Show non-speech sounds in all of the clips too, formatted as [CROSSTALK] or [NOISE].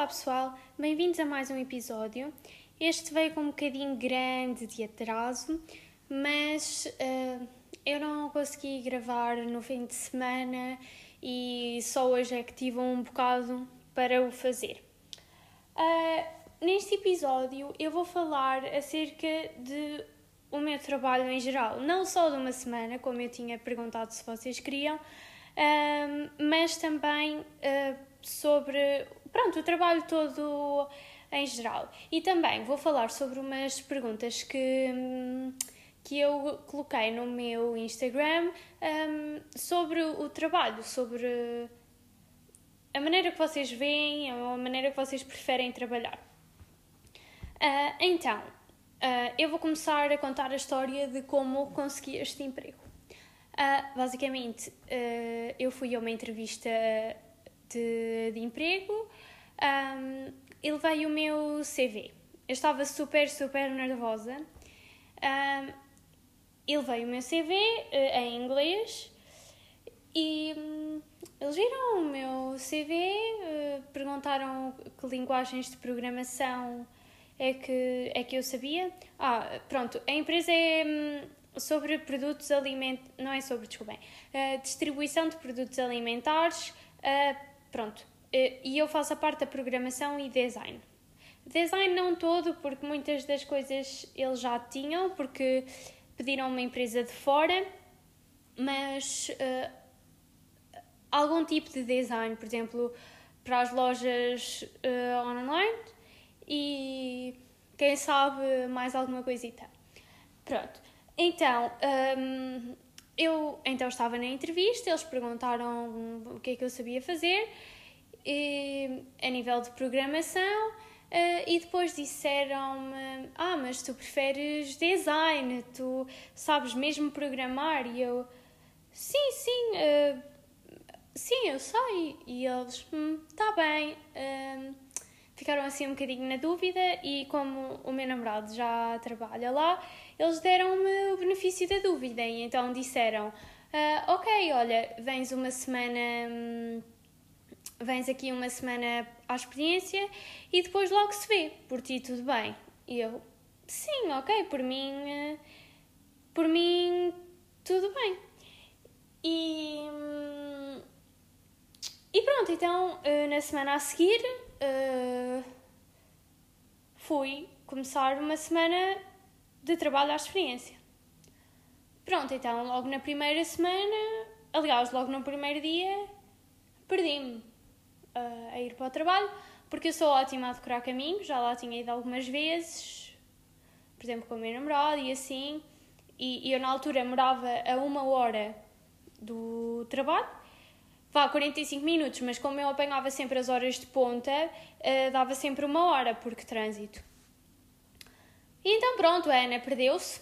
Olá pessoal, bem-vindos a mais um episódio. Este veio com um bocadinho grande de atraso, mas uh, eu não consegui gravar no fim de semana e só hoje é que tive um bocado para o fazer. Uh, neste episódio eu vou falar acerca de o meu trabalho em geral, não só de uma semana, como eu tinha perguntado se vocês queriam, uh, mas também sobre pronto, o trabalho todo em geral. E também vou falar sobre umas perguntas que, que eu coloquei no meu Instagram um, sobre o trabalho, sobre a maneira que vocês veem, a maneira que vocês preferem trabalhar. Uh, então, uh, eu vou começar a contar a história de como consegui este emprego. Uh, basicamente, eu fui a uma entrevista de, de emprego um, e levei o meu CV. Eu estava super, super nervosa. Um, e levei o meu CV uh, eh, em inglês e um, eles viram o meu CV, uh, eh, perguntaram que linguagens de programação é que, é que eu sabia. Ah, pronto, a empresa é hum, sobre produtos alimentares, não é sobre, desculpem, uh, distribuição de produtos alimentares, pronto, eh, e eu faço a parte da programação e design. Design não todo, porque muitas das coisas eles já tinham, porque pediram uma empresa de fora, mas uh, algum tipo de design, por exemplo, para as lojas uh, online e quem sabe mais alguma coisita. Pronto, então um, eu então estava na entrevista, eles perguntaram o que é que eu sabia fazer e, a nível de programação uh, e depois disseram-me: Ah, mas tu preferes design, tu sabes mesmo programar? E eu: Sim, sim, uh, sim, eu sei. E eles: hum, Tá bem. Uh, ficaram assim um bocadinho na dúvida e como o meu namorado já trabalha lá, eles deram-me o benefício da dúvida e então disseram uh, ok, olha, vens uma semana hum, vens aqui uma semana à experiência e depois logo se vê, por ti tudo bem. E eu, sim, ok, por mim, uh, por mim tudo bem. E, hum, e pronto, então uh, na semana a seguir uh, fui começar uma semana de trabalho à experiência. Pronto, então logo na primeira semana, aliás, logo no primeiro dia, perdi-me uh, a ir para o trabalho, porque eu sou ótima a decorar caminhos, já lá tinha ido algumas vezes, por exemplo, com o meu namorado e assim, e, e eu na altura morava a uma hora do trabalho, vá 45 minutos, mas como eu apanhava sempre as horas de ponta, uh, dava sempre uma hora, porque trânsito. E então pronto, a Ana perdeu-se,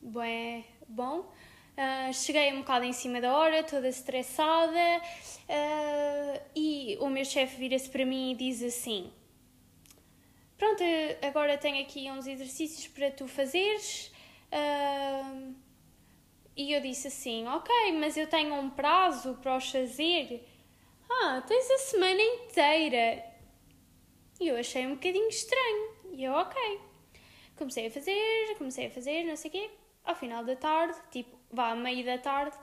bem, bom, uh, cheguei um bocado em cima da hora, toda estressada, uh, e o meu chefe vira-se para mim e diz assim, pronto, agora tenho aqui uns exercícios para tu fazeres, uh, e eu disse assim: Ok, mas eu tenho um prazo para os fazer. Ah, tens a semana inteira. E eu achei um bocadinho estranho. E eu, ok. Comecei a fazer, comecei a fazer, não sei o quê. Ao final da tarde, tipo, vá, à meio da tarde,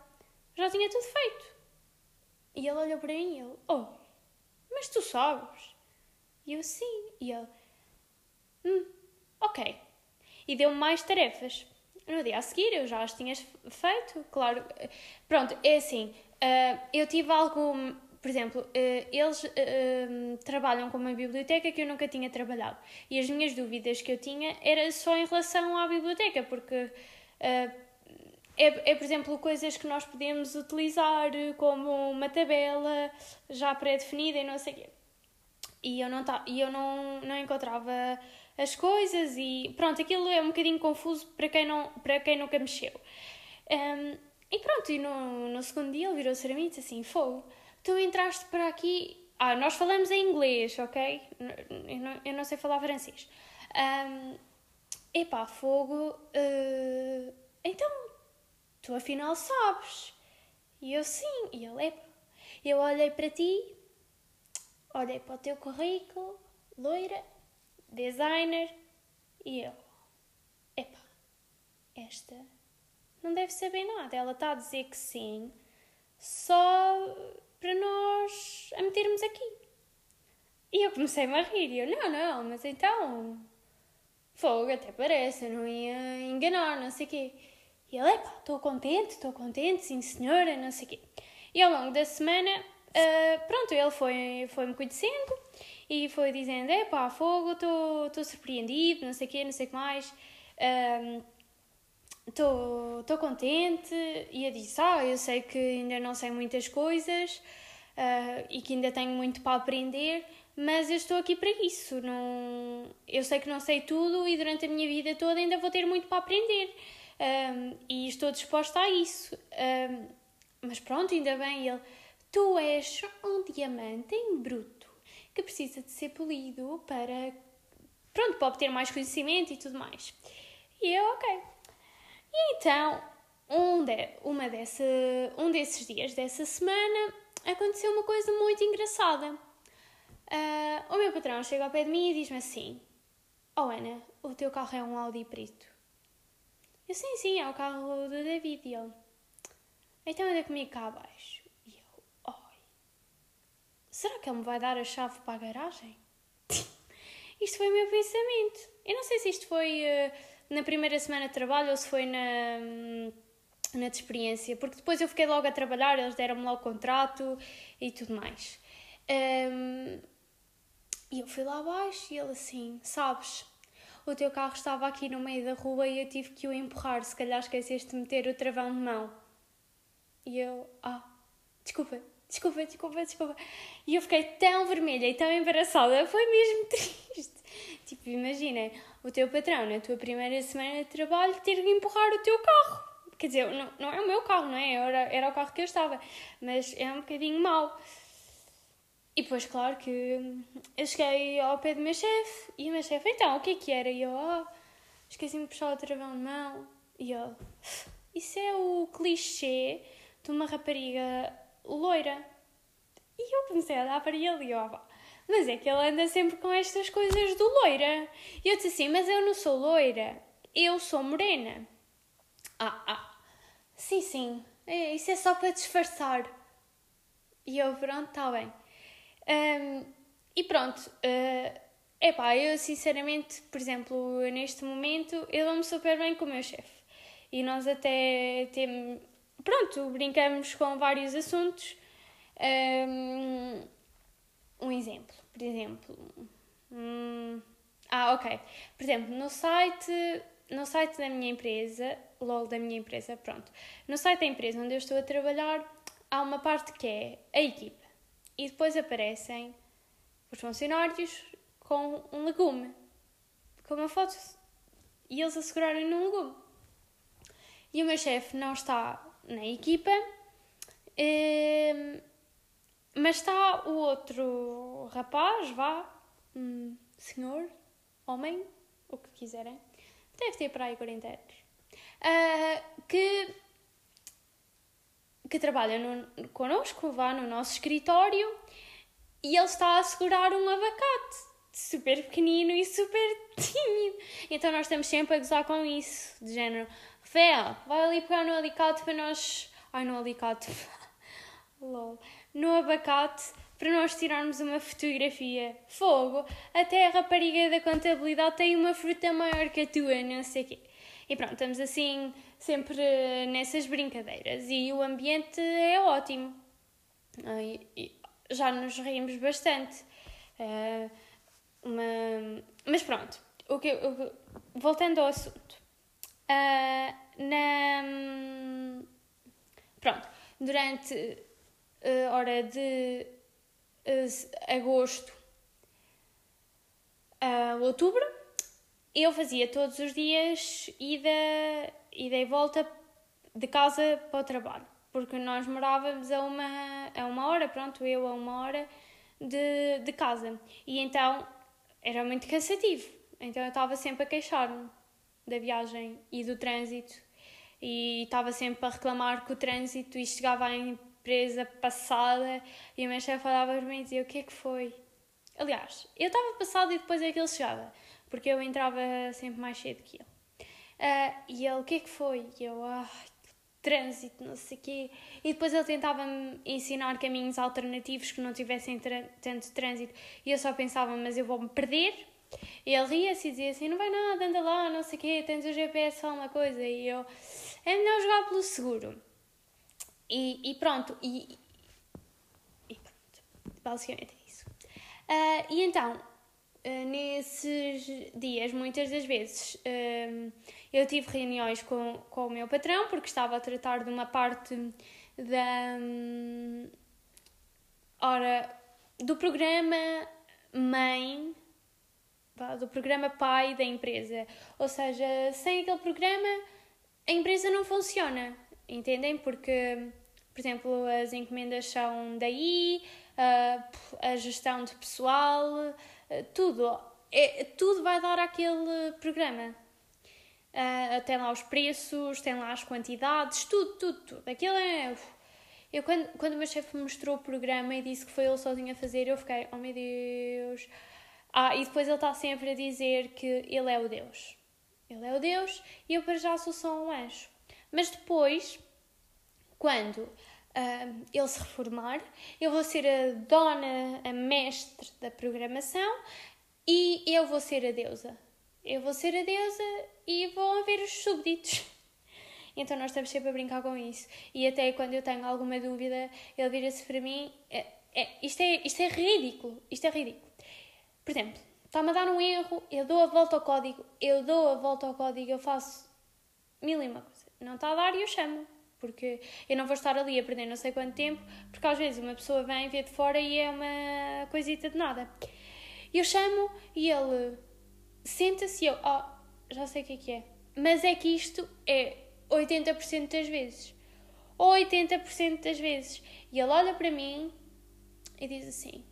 já tinha tudo feito. E ele olhou para mim e ele, oh, mas tu sabes? E eu, sim. E ele, hum, ok. E deu-me mais tarefas no dia a seguir eu já as tinha feito, claro. Pronto, é assim, uh, eu tive algo, por exemplo, uh, eles uh, trabalham com uma biblioteca que eu nunca tinha trabalhado e as minhas dúvidas que eu tinha era só em relação à biblioteca, porque é, é, por exemplo, coisas que nós podemos utilizar como uma tabela já pré-definida e não sei o quê. E eu não, e eu não, não encontrava as coisas e pronto, aquilo é um bocadinho confuso para quem, não, para quem nunca mexeu. Um, e pronto, e no, no segundo dia ele virou-se para mim e disse assim: Fogo, tu entraste para aqui. Ah, nós falamos em inglês, ok? Eu não, eu não sei falar francês. Um, epá, fogo. Uh, então, tu afinal sabes. E eu sim. E ele, epá. Eu olhei para ti olhei para o teu currículo, loira, designer, e eu, epá, esta não deve saber nada. Ela está a dizer que sim, só para nós a metermos aqui. E eu comecei-me a rir. E eu, não, não, mas então. Fogo, até parece, eu não ia enganar, não sei o quê. E ele, epá, estou contente, estou contente, sim senhora, não sei o quê. E ao longo da semana, uh, pronto, ele foi-me foi conhecendo e foi dizendo, epá, fogo, estou surpreendido, não sei o quê, não sei o que mais. Estou contente. E eu disse, ah, eu sei que ainda não sei muitas coisas uh, e que ainda tenho muito para aprender, mas eu estou aqui para isso. Não... Eu sei que não sei tudo e durante a minha vida toda ainda vou ter muito para aprender. Um, e estou disposta a isso. Um, mas pronto, ainda bem, ele. Tu és um diamante em bruto que precisa de ser polido para. Pronto, para obter mais conhecimento e tudo mais. E eu, ok. E então, um, de, uma dessa, um desses dias dessa semana aconteceu uma coisa muito engraçada. Uh, o meu patrão chega ao pé de mim e diz-me assim: Oh Ana, o teu carro é um Audi preto. Eu, sim, sim, é o carro do David. E ele, então anda comigo cá abaixo. E eu, oi, será que ele me vai dar a chave para a garagem? [LAUGHS] isto foi o meu pensamento. Eu não sei se isto foi uh, na primeira semana de trabalho ou se foi na, na de experiência, porque depois eu fiquei logo a trabalhar, eles deram-me logo o contrato e tudo mais. Um, e eu fui lá abaixo e ele assim, sabes, o teu carro estava aqui no meio da rua e eu tive que o empurrar. Se calhar esqueceste de meter o travão de mão. E eu, ah, desculpa, desculpa, desculpa, desculpa. E eu fiquei tão vermelha e tão embaraçada, foi mesmo [LAUGHS] triste. Tipo, imagina, o teu patrão, na tua primeira semana de trabalho, ter que empurrar o teu carro. Quer dizer, não, não é o meu carro, não é? Era, era o carro que eu estava. Mas é um bocadinho mau. E depois, claro que eu cheguei ao pé do meu chefe e o meu chefe, então, o que é que era? E eu, oh, esqueci-me de puxar o travão de mão. E eu, isso é o clichê de uma rapariga loira. E eu comecei a dar para ele e eu, oh, mas é que ele anda sempre com estas coisas do loira. E eu disse assim, mas eu não sou loira, eu sou morena. Ah, ah, sim, sim, é, isso é só para disfarçar. E eu, pronto, está bem. Um, e pronto, uh, epá, eu sinceramente, por exemplo, neste momento, eu dou-me super bem com o meu chefe. E nós até temos, pronto, brincamos com vários assuntos. Um, um exemplo, por exemplo. Hum, ah, ok. Por exemplo, no site, no site da minha empresa, logo da minha empresa, pronto. No site da empresa onde eu estou a trabalhar, há uma parte que é a equipa e depois aparecem os funcionários com um legume, com uma foto, e eles assegurarem num legume. E o meu chefe não está na equipa, ehm, mas está o outro rapaz, vá, um senhor, homem, o que quiserem, deve ter para aí 40 anos, uh, que que trabalha no, connosco, vá no nosso escritório, e ele está a segurar um abacate super pequenino e super [LAUGHS] tímido. Então nós estamos sempre a gozar com isso, de género, Rafael, vai ali pegar no alicate para nós. Ai, no alicate. [LAUGHS] Lol. No abacate para nós tirarmos uma fotografia. Fogo! Até a rapariga da contabilidade tem uma fruta maior que a tua, não sei o quê. E pronto, estamos assim sempre nessas brincadeiras e o ambiente é ótimo. Já nos rimos bastante. Uma... Mas pronto, o que, voltando ao assunto. Uh, na... Pronto, durante a hora de agosto a outubro, eu fazia todos os dias ida, ida e volta de casa para o trabalho, porque nós morávamos a uma, a uma hora, pronto, eu a uma hora de, de casa. E então era muito cansativo. Então eu estava sempre a queixar-me da viagem e do trânsito. E estava sempre a reclamar que o trânsito e chegava em surpresa passada e o meu chefe olhava para mim e dizia: O que é que foi? Aliás, eu estava passada e depois é que ele chegava, porque eu entrava sempre mais cedo que ele. Uh, e ele: O que é que foi? E eu: Ah, trânsito, não sei o quê. E depois ele tentava-me ensinar caminhos alternativos que não tivessem tanto trânsito. E eu só pensava, mas eu vou-me perder. E ele ria-se e dizia assim, não vai nada, anda lá, não sei o quê, tens o GPS só uma coisa. E eu, é melhor jogar pelo seguro. E, e pronto, e, e pronto, basicamente é isso. Uh, e então, Uh, nesses dias, muitas das vezes, uh, eu tive reuniões com, com o meu patrão, porque estava a tratar de uma parte da. Um, ora, do programa mãe, do programa pai da empresa. Ou seja, sem aquele programa, a empresa não funciona, entendem? Porque, por exemplo, as encomendas são daí, uh, a gestão de pessoal eh, tudo, é, tudo vai dar aquele programa. Uh, tem lá os preços, tem lá as quantidades, tudo, tudo, tudo. Aquilo é. Eu, quando, quando o meu chefe me mostrou o programa e disse que foi ele sozinho a fazer, eu fiquei, oh meu Deus. Ah, e depois ele está sempre a dizer que ele é o Deus. Ele é o Deus e eu para já sou só um anjo. Mas depois, quando uh, ele se reformar, eu vou ser a dona, a mestre da programação e eu vou ser a deusa. Eu vou ser a deusa e vão haver os súbditos. [LAUGHS] Então nós estamos sempre a brincar com isso. E até quando eu tenho alguma dúvida, ele vira-se para mim. É, é, isto, é, isto é ridículo. Isto é ridículo. Por exemplo, está-me a dar um erro, eu dou a volta ao código, eu dou a volta ao código, eu faço mil e uma coisa. Não está a dar e eu chamo porque eu não vou estar ali a perder não sei quanto tempo, porque às vezes uma pessoa vem, vê de fora e é uma coisita de nada. Eu chamo e ele senta-se e eu, oh, já sei o que é que é. Mas é que isto é 80% das vezes. Ou 80% das vezes. E ele olha para mim e diz assim: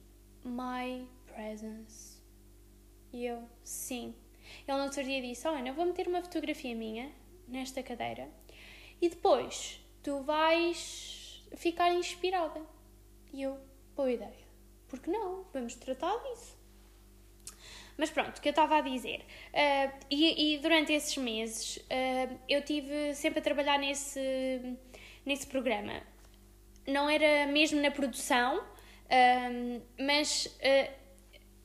My presence. E eu, sim. Ele no outro dia disse: Olha, eu vou meter uma fotografia minha nesta cadeira e depois tu vais ficar inspirada. E eu, boa ideia. Porque não? Vamos tratar disso. Mas pronto, o que eu estava a dizer. Uh, e, e, durante esses meses uh, eu tive sempre a trabalhar nesse, nesse programa. Não era mesmo na produção, uh, mas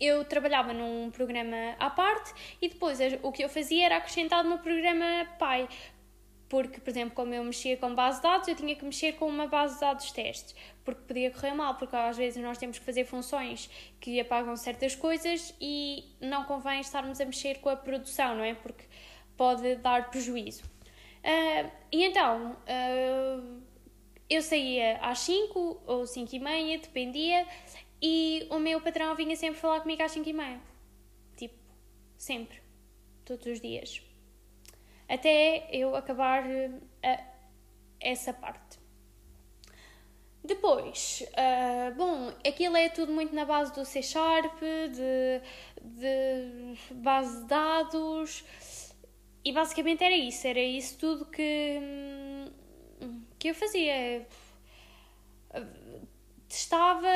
eu trabalhava num programa à parte e depois o que eu fazia era acrescentado no programa pai porque, por exemplo, como eu mexia com base de dados, eu tinha que mexer com uma base de dados testes, porque podia correr mal, porque às vezes nós temos que fazer funções que apagam certas coisas e não convém estarmos a mexer com a produção, não é? Porque pode dar prejuízo. Uh, e então, uh, eu saía às 5 ou 5 e meia, dependia, e o meu patrão vinha sempre falar comigo às 5 e meia. Tipo, sempre. Todos os dias até eu acabar uh, essa parte. Depois, uh, bom, aquilo é tudo muito na base do C Sharp, de, de base de dados, e basicamente era isso, era isso tudo que, que eu fazia. Testava,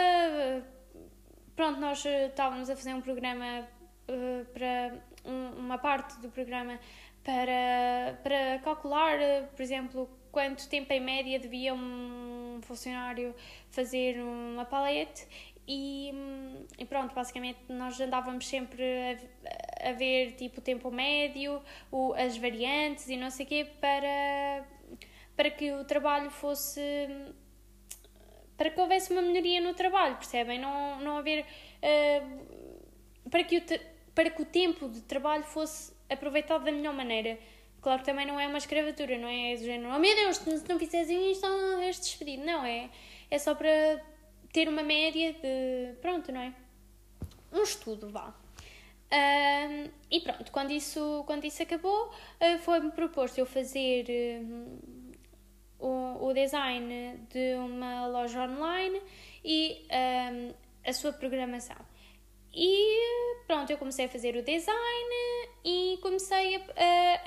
pronto, nós estávamos a fazer um programa uh, para uma parte do programa para, para calcular, por exemplo, quanto tempo em média devia um funcionário fazer uma palete e, e, pronto, basicamente nós andávamos sempre a, a, ver tipo o tempo médio, o, as variantes e não sei o quê para, para que o trabalho fosse para que houvesse uma melhoria no trabalho, percebem? Não, não haver uh, para, que o para que o tempo de trabalho fosse aproveitado da melhor maneira. Claro que também não é uma escravatura, não é do género, oh meu Deus, se não fizeres isto, és despedido. Não, é, é só para ter uma média de. Pronto, não é? Um estudo, vá. E pronto, quando isso, quando isso acabou, uh, foi-me proposto eu fazer uh, o, o design de uma loja online e a sua programação. E pronto, eu comecei a fazer o design e comecei a,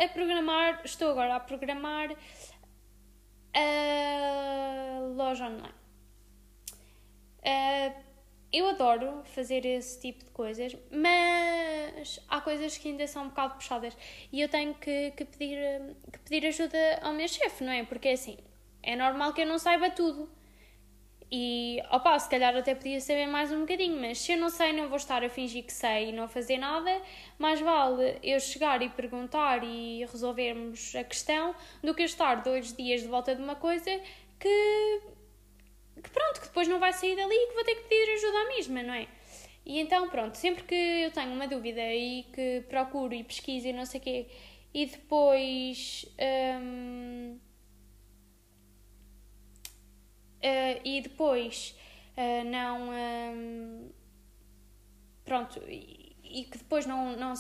a, a programar. Estou agora a programar a loja online. Uh, eu adoro fazer esse tipo de coisas, mas há coisas que ainda são um bocado puxadas e eu tenho que, que pedir, que pedir ajuda ao meu chefe, não é? Porque assim, é normal que eu não saiba tudo. E, opa, se calhar até podia saber mais um bocadinho, mas se eu não sei, não vou estar a fingir que sei e não fazer nada. Mais vale eu chegar e perguntar e resolvermos a questão do que eu estar dois dias de volta de uma coisa que que pronto, que depois não vai sair dali e que vou ter que pedir ajuda à mesma, não é? E então, pronto, sempre que eu tenho uma dúvida e que procuro e pesquiso e não sei o quê, e depois. Um, uh, e depois uh, não. Um, pronto, e que depois não, não,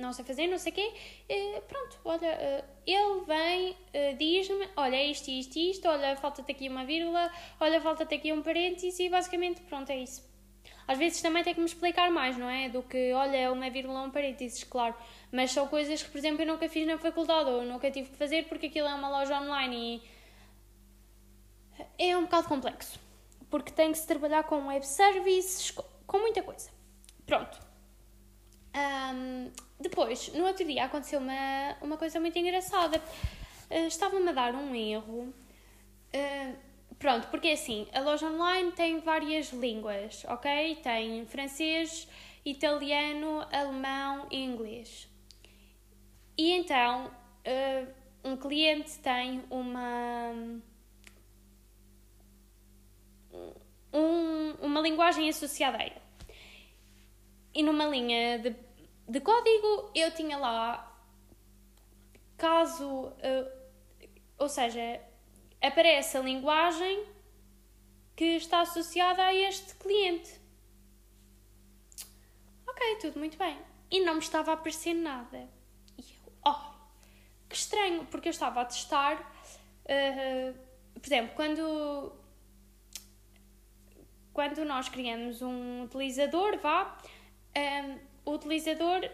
não sei fazer, não sei o quê, eh, pronto, olha, ele vem, diz-me, olha, é isto, isto, isto, olha, falta-te aqui uma vírgula, olha, falta-te aqui um parênteses e basicamente, pronto, é isso. Às vezes também tem que me explicar mais, não é? Do que, olha, uma vírgula, um parênteses, claro. Mas são coisas que, por exemplo, eu nunca fiz na faculdade ou nunca tive que fazer porque aquilo é uma loja online e é um bocado complexo. Porque tem que se trabalhar com web services, com muita coisa. Pronto. Um, depois, no outro dia, aconteceu uma, uma coisa muito engraçada. Uh, Estava-me a dar um erro. Uh, pronto, porque assim, a loja online tem várias línguas, ok? Tem francês, italiano, alemão e inglês. E então, uh, um cliente tem uma. Um, uma linguagem associada a ele. E numa linha de, de código eu tinha lá, caso, uh, ou seja, aparece a linguagem que está associada a este cliente. Ok, tudo muito bem. E não me estava a aparecer nada. E eu, oh, que estranho, porque eu estava a testar, uh, por exemplo, quando, quando nós criamos um utilizador, vá, um, o utilizador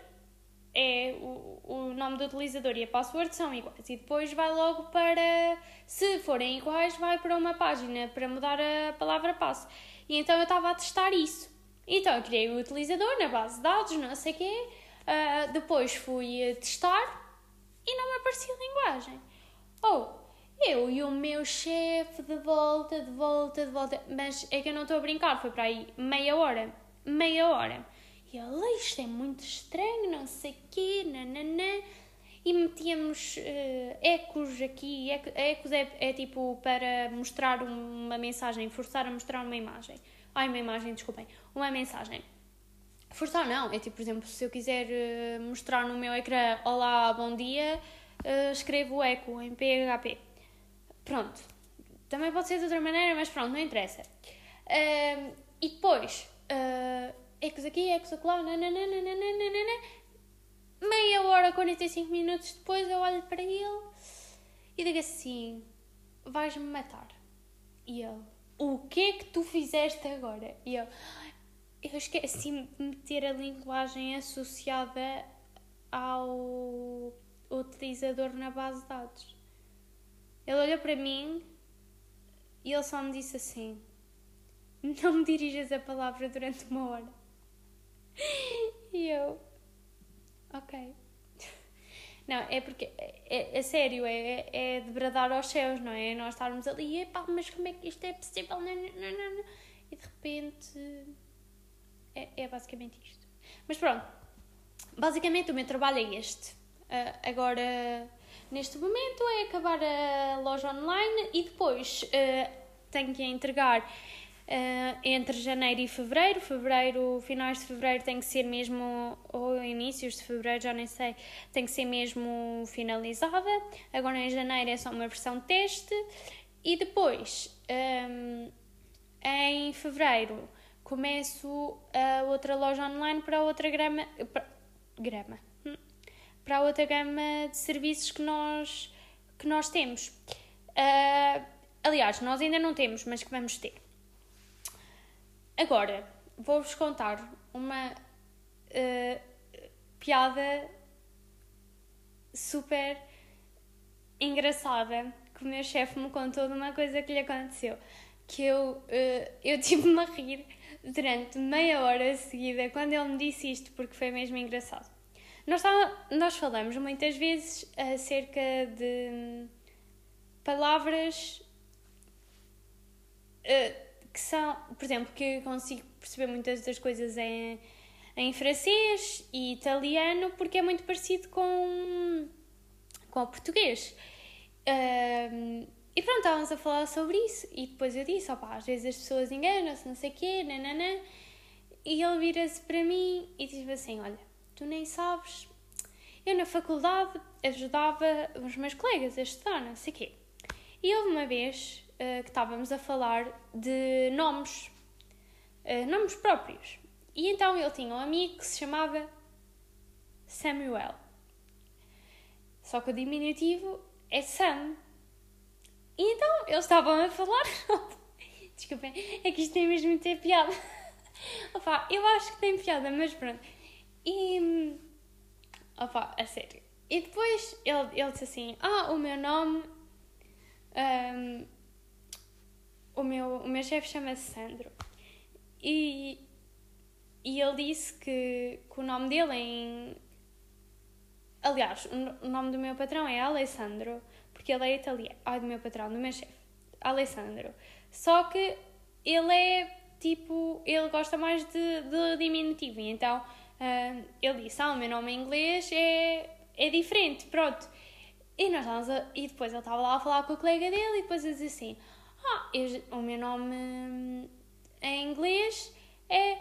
é o, o nome do utilizador e a password são iguais e depois vai logo para se forem iguais vai para uma página para mudar a palavra passo e então eu estava a testar isso. Então eu criei o utilizador na base de dados não sei quê uh, depois fui testar e não me aparecia a linguagem. Oh eu e o meu chefe de volta de volta de volta mas é que eu não estou a brincar foi para aí meia hora meia hora e ele, isto é muito estranho, não sei o quê, nananã. E metíamos uh, ecos aqui. Ecos é, é tipo para mostrar uma mensagem, forçar a mostrar uma imagem. Ai, uma imagem, desculpem. Uma mensagem. Forçar não, é tipo, por exemplo, se eu quiser uh, mostrar no meu ecrã Olá, bom dia, uh, escrevo eco em PHP. Pronto. Também pode ser de outra maneira, mas pronto, não interessa. Uh, e depois, ecos aqui, ecos acolá, nananana, meia hora, 45 minutos depois eu olho para ele e digo assim, vais-me matar. E ele, o que é que tu fizeste agora? E eu, eu esqueci de meter a linguagem associada ao utilizador na base de dados. Ele olhou para mim e ele só me disse assim: Não me dirijas a palavra durante uma hora. E eu. Ok. Não, é porque. É, é sério, é, é de bradar aos céus, não é? Nós estarmos ali, epá, mas como é que isto é possível? Não, não, não, não. E de repente. É, é basicamente isto. Mas pronto. Basicamente o meu trabalho é este. Uh, agora, neste momento, é acabar a loja online e depois uh, tenho que entregar Uh, entre janeiro e fevereiro. Fevereiro, finais de fevereiro tem que ser mesmo, ou inícios de fevereiro, já nem sei, tem que ser mesmo finalizada. Agora em janeiro é só uma versão teste. E depois, um, em fevereiro, começo a outra loja online para outra grama. Para, grama. Para outra gama de serviços que nós, que nós temos. Uh, aliás, nós ainda não temos, mas que vamos ter. Agora, vou-vos contar uma uh, piada super engraçada que o meu chefe me contou de uma coisa que lhe aconteceu. que eu, uh, eu [LAUGHS] tive-me a rir durante meia hora seguida quando ele me disse isto, porque foi mesmo engraçado. Nós, nós falamos muitas vezes acerca de palavras uh, que são, por exemplo, que eu consigo perceber muitas das coisas em, em francês e italiano porque é muito parecido com, com o português. Uh, e pronto, estávamos a falar sobre isso. E depois eu disse: opá, às vezes as pessoas enganam-se, não sei o quê, nananã. E ele vira-se para mim e diz-me assim: olha, tu nem sabes. Eu na faculdade ajudava os meus colegas a estudar, não sei o quê. E houve uma vez uh, que estávamos a falar de nomes, uh, nomes próprios. E então ele tinha um amigo que se chamava Samuel. Só que o diminutivo é Sam. E então eles estavam a falar. [LAUGHS] Desculpem, é que isto tem mesmo ter piada. [LAUGHS] Opa, eu acho que tem piada, mas pronto. E. Opa, a sério. E depois ele, ele disse assim: Ah, o meu nome. Um, o meu, o meu chefe chama-se Sandro. E, e ele disse que, que o nome dele em. Aliás, o nome do meu patrão é Alessandro porque ele é italiano. Ai, do meu patrão, do meu chefe, Alessandro. Só que ele é tipo, ele gosta mais de, de diminutivo, então uh, ele disse: Ah, o meu nome em inglês é, é diferente, pronto. E, nós a, e depois ele estava lá a falar com o colega dele, e depois ele disse assim: Ah, eu, o meu nome em inglês é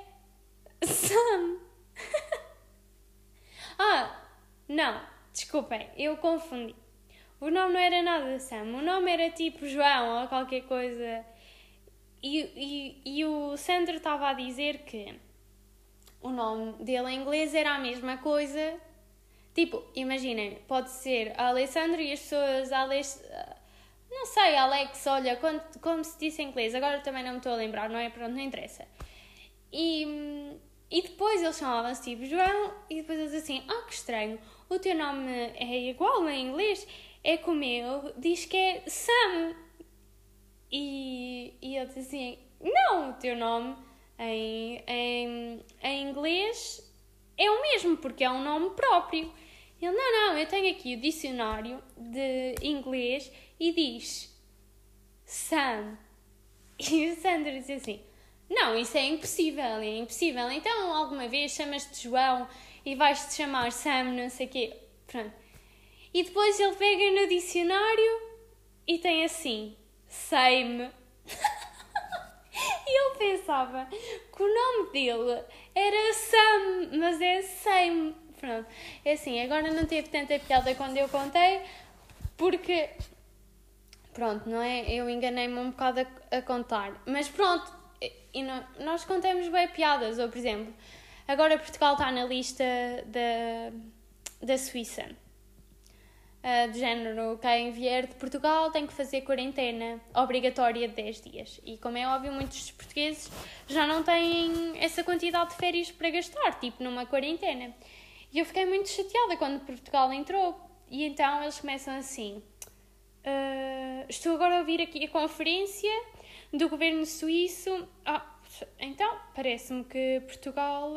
Sam. [LAUGHS] ah, não, desculpem, eu confundi. O nome não era nada Sam, o nome era tipo João ou qualquer coisa. E, e, e o Sandro estava a dizer que o nome dele em inglês era a mesma coisa. Tipo, imaginem, pode ser Alessandro e as pessoas. Alex, não sei, Alex, olha, como, como se disse em inglês, agora também não me estou a lembrar, não é? Pronto, não interessa. E, e depois eles chamavam-se tipo João, e depois eles assim: Ah, que estranho, o teu nome é igual em inglês é que o meu diz que é Sam. E, e ele diz assim: Não, o teu nome em, em, em inglês é o mesmo, porque é um nome próprio. Ele: Não, não, eu tenho aqui o dicionário de inglês e diz Sam. [LAUGHS] E o Sandro diz assim: Não, isso é impossível, é impossível. Então, alguma vez chamas-te João e vais-te chamar Sam, não sei o quê. Pronto. E depois ele pega no dicionário e tem assim: sei-me. [LAUGHS] e ele pensava que o nome dele era Sam, mas é sei-me. Pronto. É assim, agora não teve tanta piada quando eu contei, porque. Pronto, não é? Eu enganei-me um bocado a, a, contar. Mas pronto, e nós contamos bem piadas. Ou, por exemplo, agora Portugal está na lista da, da Suíça uh, de género, quem vier de Portugal tem que fazer quarentena obrigatória de 10 dias. E como é óbvio, muitos portugueses já não têm essa quantidade de férias para gastar, tipo numa quarentena. E eu fiquei muito chateada quando Portugal entrou. E então eles começam assim: uh, Estou agora a ouvir aqui a conferência do governo suíço. Ah, então, parece-me que Portugal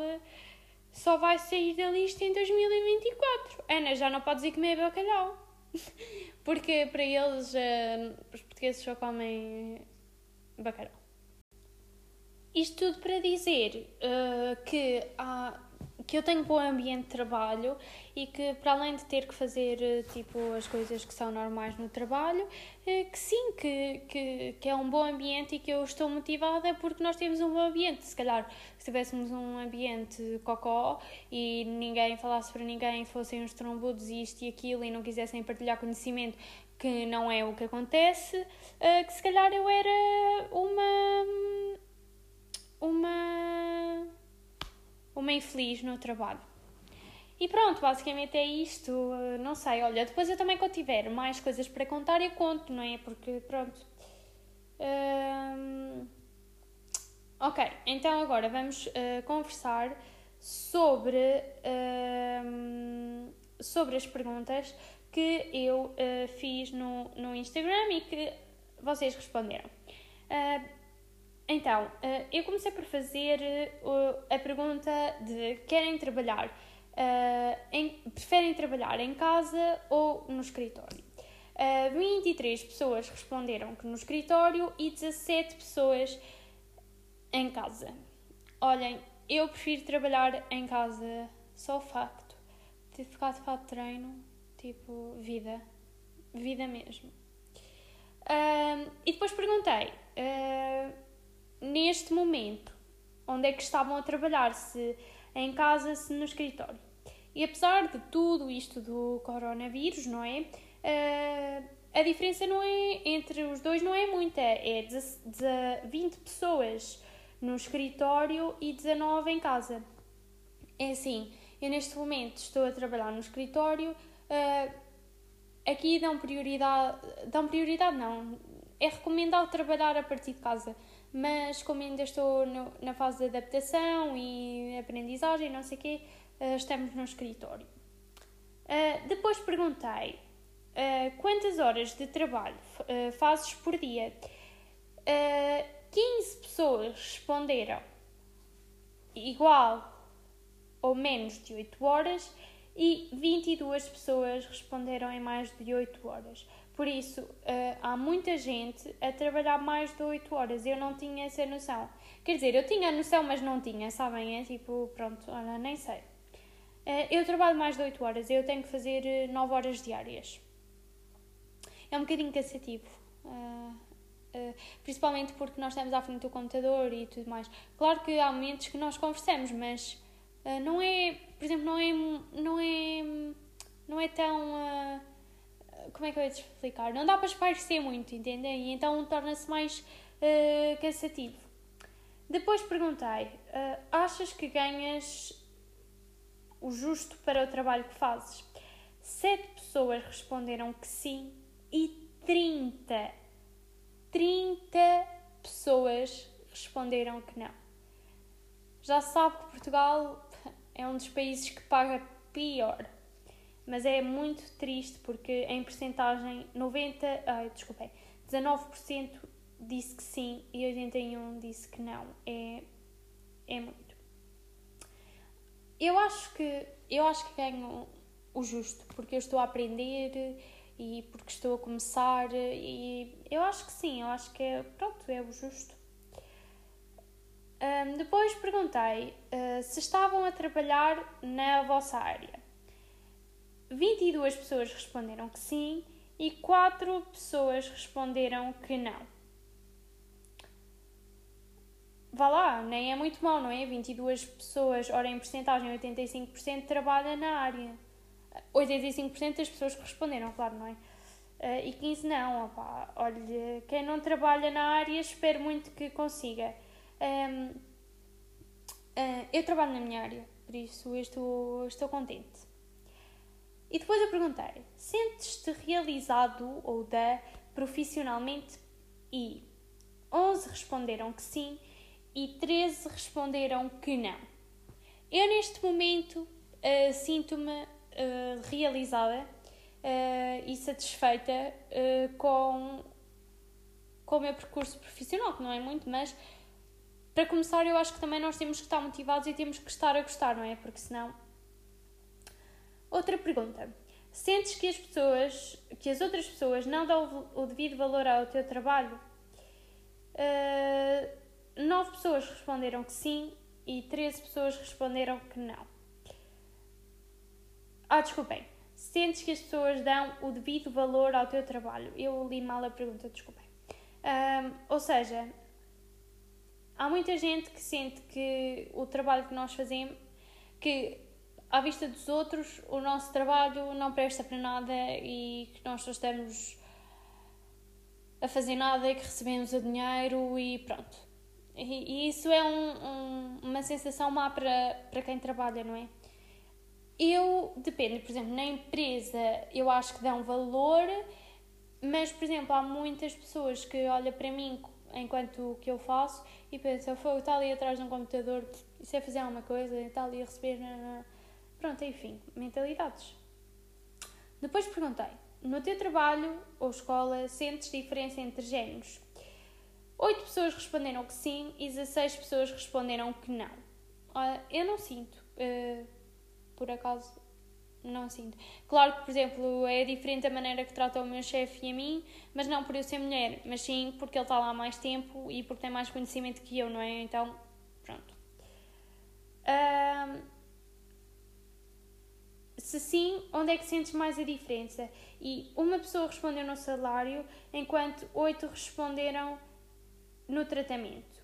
só vai sair da lista em 2024. Ana, já não podes ir comer bacalhau. [LAUGHS] Porque para eles, uh, os portugueses só comem bacalhau. Isto tudo para dizer uh, que há que eu tenho bom ambiente de trabalho e que para além de ter que fazer eh, tipo as coisas que são normais no trabalho, eh, que sim, que, que, que é um bom ambiente e que eu estou motivada porque nós temos um bom ambiente. Se calhar se tivéssemos um ambiente cocó e ninguém falasse para ninguém, fossem uns trombudos e isto e aquilo e não quisessem partilhar conhecimento, que não é o que acontece, eh, que se calhar eu era uma uma uma infeliz no trabalho. E pronto, basicamente é isto. Não sei, olha, depois eu também quando tiver mais coisas para contar eu conto, não é? Porque pronto. Hum... Ok, então agora vamos uh, conversar sobre, uh, sobre as perguntas que eu uh, fiz no, no Instagram e que vocês responderam. Uh, então, uh, eu comecei por fazer uh, a pergunta de querem trabalhar, em, preferem trabalhar em casa ou no escritório? 23 pessoas responderam que no escritório e 17 pessoas em casa. Olhem, eu prefiro trabalhar em casa, só o facto de ficar de fato treino, tipo, vida, vida mesmo. E depois perguntei, neste momento, onde é que estavam a trabalhar, se em casa, se no escritório. E apesar de tudo isto do coronavírus, não é? Uh, a diferença não é entre os dois não é muita, é de, de 20 pessoas no escritório e 19 em casa. É assim, eu neste momento estou a trabalhar no escritório, uh, aqui dão prioridade, dão prioridade não, é recomendado trabalhar a partir de casa, mas como ainda estou no, na fase de adaptação e aprendizagem, não sei o quê, uh, estamos no escritório. Uh, depois perguntei uh, quantas horas de trabalho fazes por dia. 15 pessoas responderam igual ou menos de 8 horas e 22 pessoas responderam em mais de 8 horas. Por isso, uh, há muita gente a trabalhar mais de 8 horas. Eu não tinha essa noção. Quer dizer, eu tinha noção, mas não tinha, sabem? É tipo, pronto, olha, nem sei. Uh, eu trabalho mais de 8 horas, eu tenho que fazer 9 eh, horas diárias. É um bocadinho cansativo. Uh, principalmente porque nós estamos à frente do computador e tudo mais. Claro que há momentos que nós conversamos, mas não é, por exemplo, não é, não é, não é tão. Uh, como é que eu ia te explicar? Não dá para esparecer muito, entendem? E então torna-se mais uh, cansativo. Depois perguntei: achas que ganhas o justo para o trabalho que fazes? Sete pessoas responderam que sim e 30, 30 pessoas responderam que não. Já sabe que Portugal [LAUGHS] é um dos países que paga pior. Mas é muito triste porque em percentagem 90, ai, desculpem, 19% disse que sim e 81 disse que não. É é muito. Eu acho que eu acho que ganho o justo porque eu estou a aprender e porque estou a começar e eu acho que sim, eu acho que é, pronto, é o justo. Um, depois perguntei uh, se estavam a trabalhar na vossa área. 22 pessoas responderam que sim e 4 pessoas responderam que não. Vá lá, nem é muito mal, não é? 22 pessoas, ora em porcentagem 85% trabalha na área. 85% das pessoas que responderam, claro, não é? Uh, e 15 não, opa, olha, quem não trabalha na área espero muito que consiga. Um, uh, ah, eu trabalho na minha área, por isso eu estou, estou contente. E depois eu perguntei: sentes-te realizado ou da profissionalmente? E 11 responderam que sim e 13 responderam que não. Eu, neste momento, uh, sinto-me uh, realizada uh, e satisfeita com, com o meu percurso profissional, que não é muito, mas para começar, eu acho que também nós temos que estar motivados e temos que estar a gostar, não é? Porque senão. Outra pergunta. Sentes que as pessoas, que as outras pessoas não dão o devido valor ao teu trabalho? Uh, nove pessoas responderam que sim e 13 pessoas responderam que não. Ah, desculpem. Sentes que as pessoas dão o devido valor ao teu trabalho? Eu li mal a pergunta, desculpem. Ou seja, há muita gente que sente que o trabalho que nós fazemos, que à vista dos outros, o nosso trabalho não presta para nada e que nós só estamos a fazer nada e que recebemos o dinheiro e pronto. E, e isso é um, um, uma sensação má para, para quem trabalha, não é? Eu, depende, por exemplo, na empresa eu acho que dão valor, mas, por exemplo, há muitas pessoas que olham para mim enquanto o que eu faço e pensa, foi está ali atrás de um computador, isso é fazer alguma coisa, está ali a receber. Pronto, enfim, mentalidades. Depois perguntei: no teu trabalho ou escola sentes diferença entre géneros? 8 pessoas responderam que sim e 16 pessoas responderam que não. Eu não sinto, uh, por acaso, não sinto. Claro que, por exemplo, é diferente a maneira que trata o meu chefe e a mim, mas não por eu ser mulher, mas sim porque ele está lá há mais tempo e porque tem mais conhecimento que eu, não é? Então, pronto. Uh, se sim, onde é que sentes mais a diferença? E uma pessoa respondeu no salário, enquanto oito responderam no tratamento.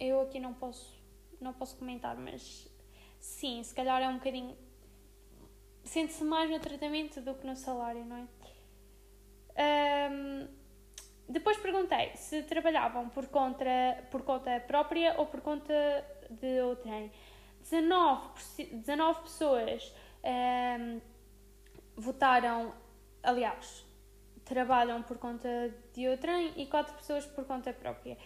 Eu aqui não posso, não posso comentar, mas sim, se calhar é um bocadinho. Sente-se mais no tratamento do que no salário, não é? Um, depois perguntei se trabalhavam por conta, por conta própria ou por conta de outrem. 19, 19 pessoas um, votaram, aliás, trabalham por conta de outrem e 4 pessoas por conta própria.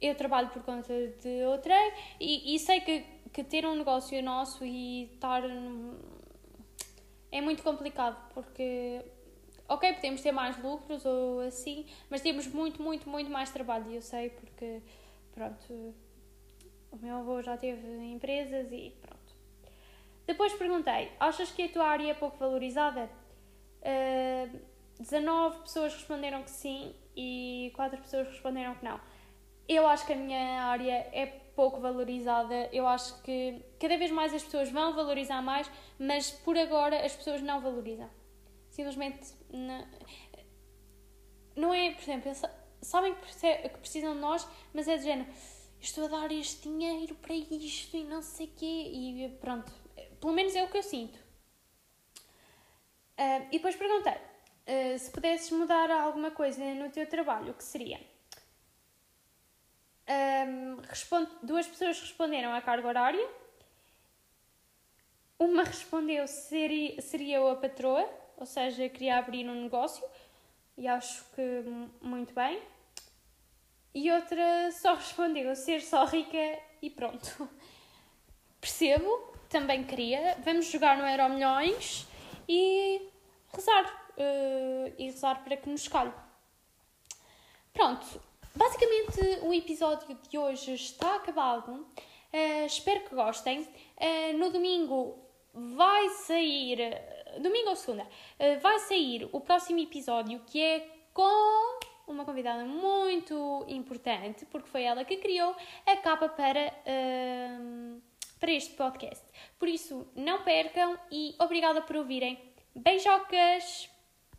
Eu trabalho por conta de outrem e, e sei que, que ter um negócio nosso e estar. é muito complicado porque ok, podemos ter mais lucros ou assim, mas temos muito, muito, muito mais trabalho. E eu sei porque, pronto, o meu avô já teve empresas e pronto. Depois perguntei: achas que a tua área é pouco valorizada? Uh, 19 pessoas responderam que sim e 4 pessoas responderam que não. Eu acho que a minha área é pouco valorizada. Eu acho que cada vez mais as pessoas vão valorizar mais, mas por agora as pessoas não valorizam. Simplesmente não, não é, por exemplo, sabem que precisam de nós, mas é de género, estou a dar este dinheiro para isto e não sei o quê, e pronto, pelo menos é o que eu sinto. Uh, e depois perguntei uh, se pudesses mudar alguma coisa no teu trabalho, o que seria? Um, responde, duas pessoas responderam a carga horária. Uma respondeu seria, seria eu a patroa, ou seja, queria abrir um negócio, e acho que muito bem. E outra só [LAUGHS] respondeu ser só rica e pronto. Percebo, também queria. Vamos jogar no Euro Milhões e rezar. Uh, e rezar para que nos escolhe. Pronto, basicamente o episódio de hoje está acabado. Uh, espero que gostem. Uh, no domingo vai sair. Domingo ou segunda? vai sair o próximo episódio que é com uma convidada muito importante, porque foi ela que criou a capa para para este podcast. Por isso, não percam e obrigada por ouvirem. Beijocas!